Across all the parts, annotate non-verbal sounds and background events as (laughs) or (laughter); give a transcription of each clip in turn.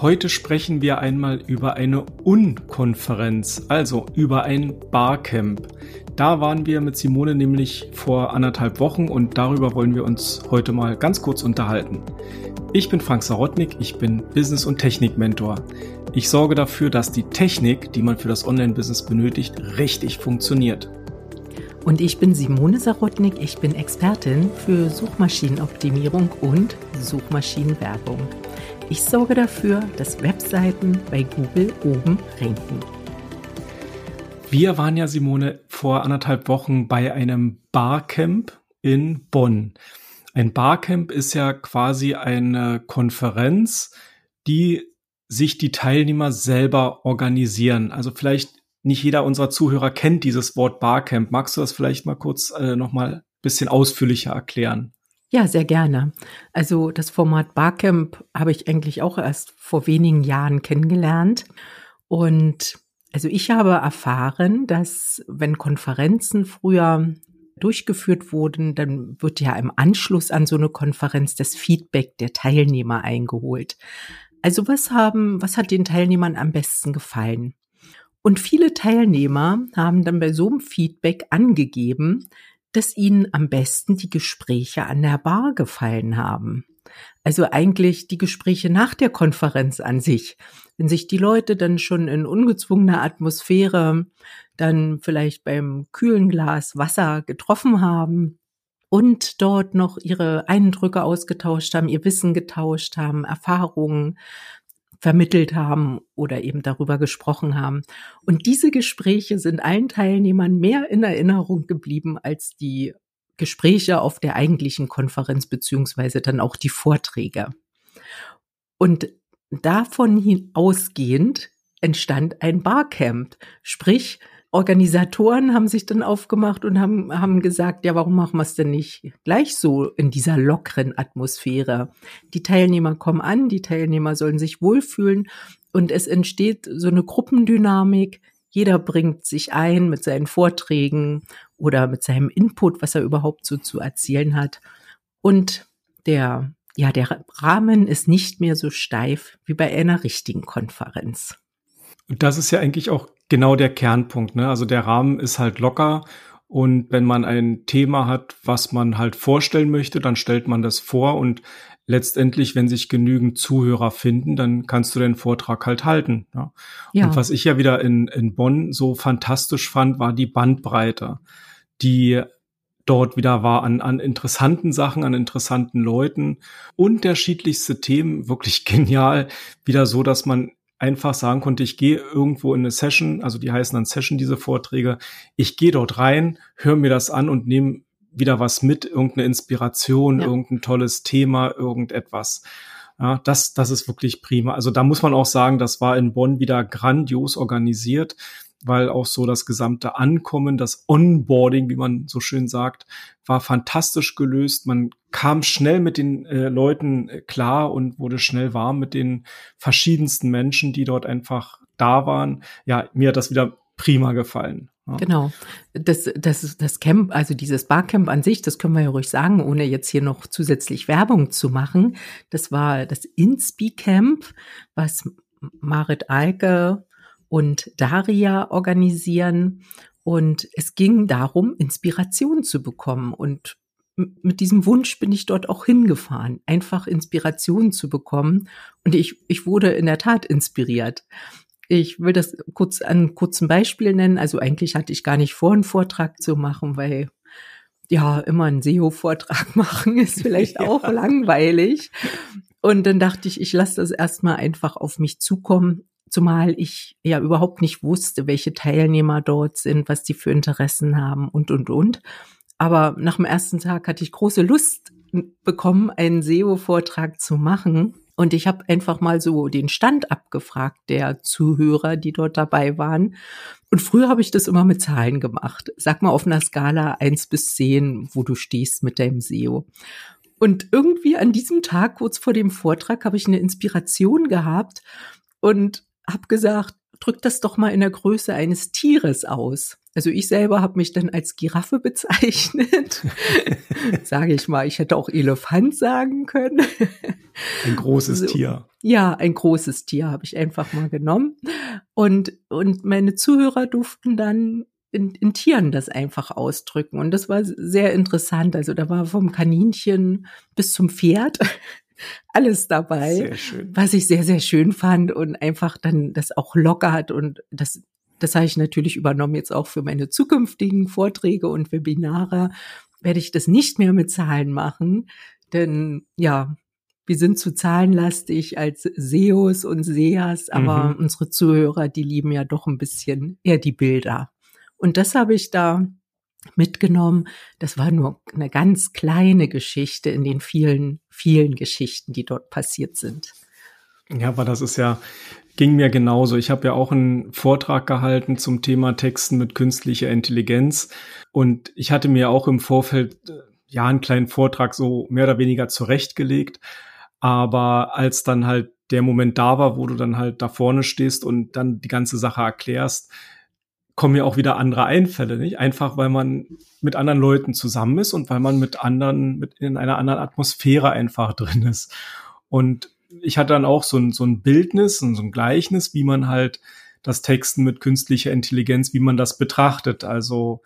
Heute sprechen wir einmal über eine Unkonferenz, also über ein Barcamp. Da waren wir mit Simone nämlich vor anderthalb Wochen und darüber wollen wir uns heute mal ganz kurz unterhalten. Ich bin Frank Sarotnik, ich bin Business- und Technik-Mentor. Ich sorge dafür, dass die Technik, die man für das Online-Business benötigt, richtig funktioniert. Und ich bin Simone Sarotnik, ich bin Expertin für Suchmaschinenoptimierung und Suchmaschinenwerbung. Ich sorge dafür, dass Webseiten bei Google oben ranken. Wir waren ja, Simone, vor anderthalb Wochen bei einem Barcamp in Bonn. Ein Barcamp ist ja quasi eine Konferenz, die sich die Teilnehmer selber organisieren. Also vielleicht nicht jeder unserer Zuhörer kennt dieses Wort Barcamp. Magst du das vielleicht mal kurz äh, noch mal ein bisschen ausführlicher erklären? Ja, sehr gerne. Also das Format Barcamp habe ich eigentlich auch erst vor wenigen Jahren kennengelernt. Und also ich habe erfahren, dass wenn Konferenzen früher durchgeführt wurden, dann wird ja im Anschluss an so eine Konferenz das Feedback der Teilnehmer eingeholt. Also was haben, was hat den Teilnehmern am besten gefallen? Und viele Teilnehmer haben dann bei so einem Feedback angegeben, dass ihnen am besten die Gespräche an der Bar gefallen haben. Also eigentlich die Gespräche nach der Konferenz an sich. Wenn sich die Leute dann schon in ungezwungener Atmosphäre dann vielleicht beim kühlen Glas Wasser getroffen haben und dort noch ihre Eindrücke ausgetauscht haben, ihr Wissen getauscht haben, Erfahrungen vermittelt haben oder eben darüber gesprochen haben. Und diese Gespräche sind allen Teilnehmern mehr in Erinnerung geblieben als die Gespräche auf der eigentlichen Konferenz beziehungsweise dann auch die Vorträge. Und davon ausgehend entstand ein Barcamp, sprich Organisatoren haben sich dann aufgemacht und haben, haben gesagt, ja, warum machen wir es denn nicht gleich so in dieser lockeren Atmosphäre? Die Teilnehmer kommen an, die Teilnehmer sollen sich wohlfühlen und es entsteht so eine Gruppendynamik. Jeder bringt sich ein mit seinen Vorträgen oder mit seinem Input, was er überhaupt so zu erzählen hat. Und der, ja, der Rahmen ist nicht mehr so steif wie bei einer richtigen Konferenz. Das ist ja eigentlich auch genau der Kernpunkt. Ne? Also der Rahmen ist halt locker und wenn man ein Thema hat, was man halt vorstellen möchte, dann stellt man das vor und letztendlich, wenn sich genügend Zuhörer finden, dann kannst du den Vortrag halt halten. Ja? ja. Und was ich ja wieder in, in Bonn so fantastisch fand, war die Bandbreite, die dort wieder war an, an interessanten Sachen, an interessanten Leuten, unterschiedlichste Themen, wirklich (laughs) genial, wieder so, dass man einfach sagen konnte, ich gehe irgendwo in eine Session, also die heißen dann Session, diese Vorträge, ich gehe dort rein, höre mir das an und nehme wieder was mit, irgendeine Inspiration, ja. irgendein tolles Thema, irgendetwas. Ja, das, das ist wirklich prima. Also da muss man auch sagen, das war in Bonn wieder grandios organisiert weil auch so das gesamte Ankommen, das Onboarding, wie man so schön sagt, war fantastisch gelöst. Man kam schnell mit den äh, Leuten äh, klar und wurde schnell warm mit den verschiedensten Menschen, die dort einfach da waren. Ja, mir hat das wieder prima gefallen. Genau. Das, das, das Camp, also dieses Barcamp an sich, das können wir ja ruhig sagen, ohne jetzt hier noch zusätzlich Werbung zu machen. Das war das Inspi Camp, was Marit Alke und Daria organisieren. Und es ging darum, Inspiration zu bekommen. Und mit diesem Wunsch bin ich dort auch hingefahren, einfach Inspiration zu bekommen. Und ich, ich wurde in der Tat inspiriert. Ich will das kurz an kurzen Beispiel nennen. Also eigentlich hatte ich gar nicht vor, einen Vortrag zu machen, weil ja, immer einen SEO-Vortrag (laughs) machen ist vielleicht auch ja. langweilig. Und dann dachte ich, ich lasse das erstmal einfach auf mich zukommen zumal ich ja überhaupt nicht wusste, welche Teilnehmer dort sind, was die für Interessen haben und, und, und. Aber nach dem ersten Tag hatte ich große Lust bekommen, einen SEO-Vortrag zu machen. Und ich habe einfach mal so den Stand abgefragt der Zuhörer, die dort dabei waren. Und früher habe ich das immer mit Zahlen gemacht. Sag mal auf einer Skala eins bis zehn, wo du stehst mit deinem SEO. Und irgendwie an diesem Tag, kurz vor dem Vortrag, habe ich eine Inspiration gehabt und habe gesagt, drück das doch mal in der Größe eines Tieres aus. Also ich selber habe mich dann als Giraffe (laughs) bezeichnet. (laughs) Sage ich mal, ich hätte auch Elefant sagen können. Ein großes so, Tier. Ja, ein großes Tier habe ich einfach mal genommen. Und, und meine Zuhörer durften dann in, in Tieren das einfach ausdrücken. Und das war sehr interessant. Also da war vom Kaninchen bis zum Pferd alles dabei, was ich sehr, sehr schön fand und einfach dann das auch lockert und das, das habe ich natürlich übernommen jetzt auch für meine zukünftigen Vorträge und Webinare. Werde ich das nicht mehr mit Zahlen machen, denn ja, wir sind zu zahlenlastig als SEOs und SEAs, aber mhm. unsere Zuhörer, die lieben ja doch ein bisschen eher die Bilder. Und das habe ich da mitgenommen. Das war nur eine ganz kleine Geschichte in den vielen, vielen Geschichten, die dort passiert sind. Ja, aber das ist ja, ging mir genauso. Ich habe ja auch einen Vortrag gehalten zum Thema Texten mit künstlicher Intelligenz. Und ich hatte mir auch im Vorfeld äh, ja einen kleinen Vortrag so mehr oder weniger zurechtgelegt. Aber als dann halt der Moment da war, wo du dann halt da vorne stehst und dann die ganze Sache erklärst, kommen ja auch wieder andere Einfälle, nicht? Einfach weil man mit anderen Leuten zusammen ist und weil man mit anderen, mit in einer anderen Atmosphäre einfach drin ist. Und ich hatte dann auch so ein, so ein Bildnis und so ein Gleichnis, wie man halt das Texten mit künstlicher Intelligenz, wie man das betrachtet, also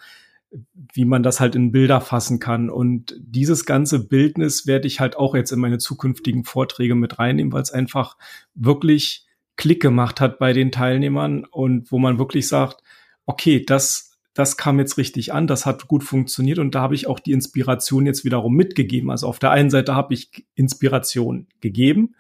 wie man das halt in Bilder fassen kann. Und dieses ganze Bildnis werde ich halt auch jetzt in meine zukünftigen Vorträge mit reinnehmen, weil es einfach wirklich Klick gemacht hat bei den Teilnehmern und wo man wirklich sagt, okay, das, das kam jetzt richtig an, das hat gut funktioniert und da habe ich auch die Inspiration jetzt wiederum mitgegeben. Also auf der einen Seite habe ich Inspiration gegeben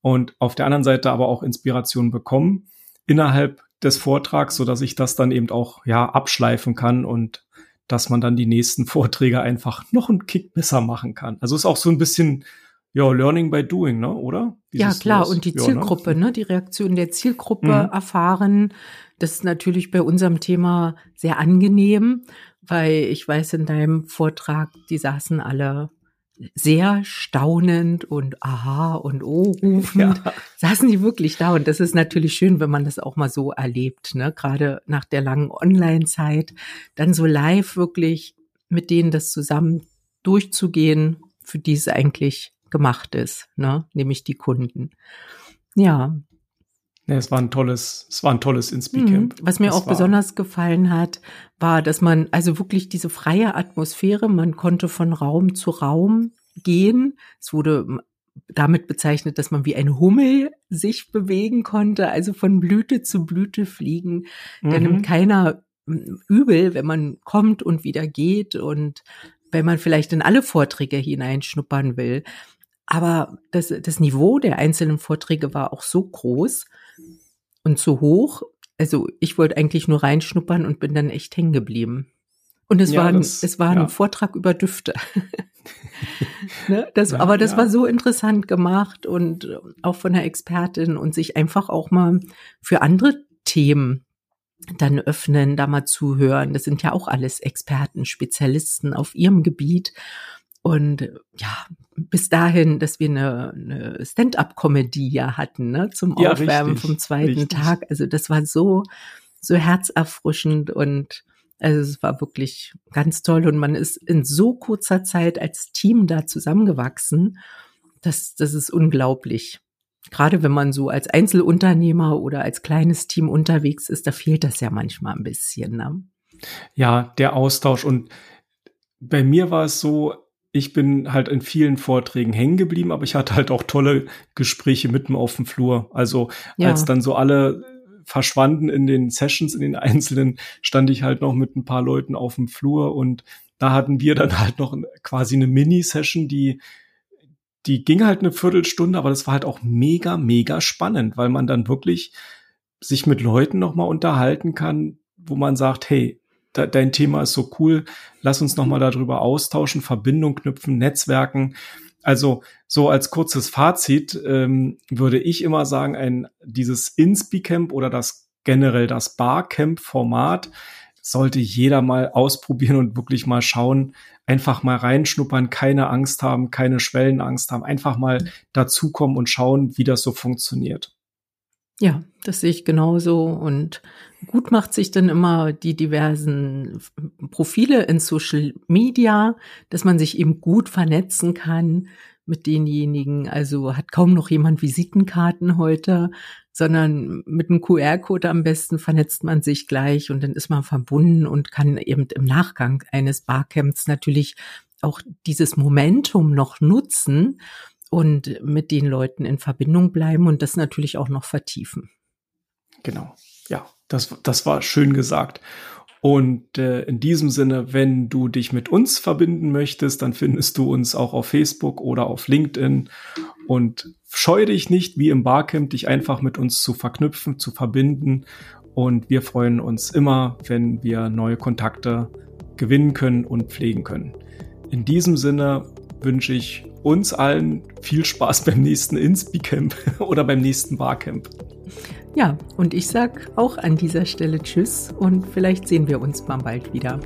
und auf der anderen Seite aber auch Inspiration bekommen innerhalb des Vortrags, so dass ich das dann eben auch ja abschleifen kann und dass man dann die nächsten (laughs) Vorträge einfach noch einen Kick besser machen kann. Also ist auch so ein bisschen ja, Learning by Doing, ne, oder? Dieses ja, klar. Das, und die Zielgruppe, ja, ne? ne? die Reaktion der Zielgruppe mhm. erfahren. Das ist natürlich bei unserem Thema sehr angenehm, weil ich weiß, in deinem Vortrag, die saßen alle sehr staunend und aha und oh rufend, (laughs) ja. saßen die wirklich da. Und das ist natürlich schön, wenn man das auch mal so erlebt, ne? Gerade nach der langen Online-Zeit, dann so live wirklich mit denen das zusammen durchzugehen, für die es eigentlich gemacht ist, ne? nämlich die Kunden. Ja. Ja, es war ein tolles, es war ein tolles Inspicamp. Mhm. Was mir das auch besonders gefallen hat, war, dass man also wirklich diese freie Atmosphäre, man konnte von Raum zu Raum gehen. Es wurde damit bezeichnet, dass man wie ein Hummel sich bewegen konnte, also von Blüte zu Blüte fliegen. Mhm. Da nimmt keiner übel, wenn man kommt und wieder geht und wenn man vielleicht in alle Vorträge hineinschnuppern will. Aber das, das Niveau der einzelnen Vorträge war auch so groß und so hoch. Also ich wollte eigentlich nur reinschnuppern und bin dann echt hängen geblieben. Und es ja, war, ein, das, es war ja. ein Vortrag über Düfte. (laughs) ne? das, ja, aber das war so interessant gemacht und auch von der Expertin und sich einfach auch mal für andere Themen dann öffnen, da mal zuhören. Das sind ja auch alles Experten, Spezialisten auf ihrem Gebiet. Und ja, bis dahin, dass wir eine, eine Stand-up-Comedy ja hatten, ne, zum ja, Aufwärmen richtig, vom zweiten richtig. Tag. Also das war so, so herzerfrischend und also es war wirklich ganz toll und man ist in so kurzer Zeit als Team da zusammengewachsen. Das, das ist unglaublich. Gerade wenn man so als Einzelunternehmer oder als kleines Team unterwegs ist, da fehlt das ja manchmal ein bisschen. Ne? Ja, der Austausch und bei mir war es so, ich bin halt in vielen Vorträgen hängen geblieben, aber ich hatte halt auch tolle Gespräche mitten auf dem Flur. Also ja. als dann so alle verschwanden in den Sessions, in den (laughs) einzelnen, stand ich halt noch mit ein paar Leuten auf dem Flur und da hatten wir dann halt noch quasi eine Mini-Session, die die ging halt eine Viertelstunde, aber das war halt auch mega, mega spannend, weil man dann wirklich sich mit Leuten nochmal unterhalten kann, wo man sagt, hey, de dein Thema ist so cool, lass uns nochmal darüber austauschen, Verbindung knüpfen, Netzwerken. Also so als kurzes Fazit ähm, würde ich immer sagen, ein dieses Inspi-Camp oder das generell das Barcamp-Format sollte jeder mal ausprobieren und wirklich mal schauen, einfach mal reinschnuppern, keine Angst haben, keine Schwellenangst haben, einfach mal dazukommen und schauen, wie das so funktioniert. Ja, das sehe ich genauso und gut macht sich dann immer die diversen Profile in Social Media, dass man sich eben gut vernetzen kann mit denjenigen. Also hat kaum noch jemand Visitenkarten heute, sondern mit einem QR-Code am besten vernetzt man sich gleich und dann ist man verbunden und kann eben im Nachgang eines Barcamps natürlich auch dieses Momentum noch nutzen und mit den Leuten in Verbindung bleiben und das natürlich auch noch vertiefen. Genau. Ja, das, das war schön gesagt. Und äh, in diesem Sinne, wenn du dich mit uns verbinden möchtest, dann findest du uns auch auf Facebook oder auf LinkedIn. Und scheue dich nicht, wie im Barcamp, dich einfach mit uns zu verknüpfen, zu verbinden. Und wir freuen uns immer, wenn wir neue Kontakte gewinnen können und pflegen können. In diesem Sinne wünsche ich uns allen viel Spaß beim nächsten Inspi-Camp (laughs) oder beim nächsten Barcamp. Ja, und ich sag auch an dieser Stelle Tschüss und vielleicht sehen wir uns mal bald wieder.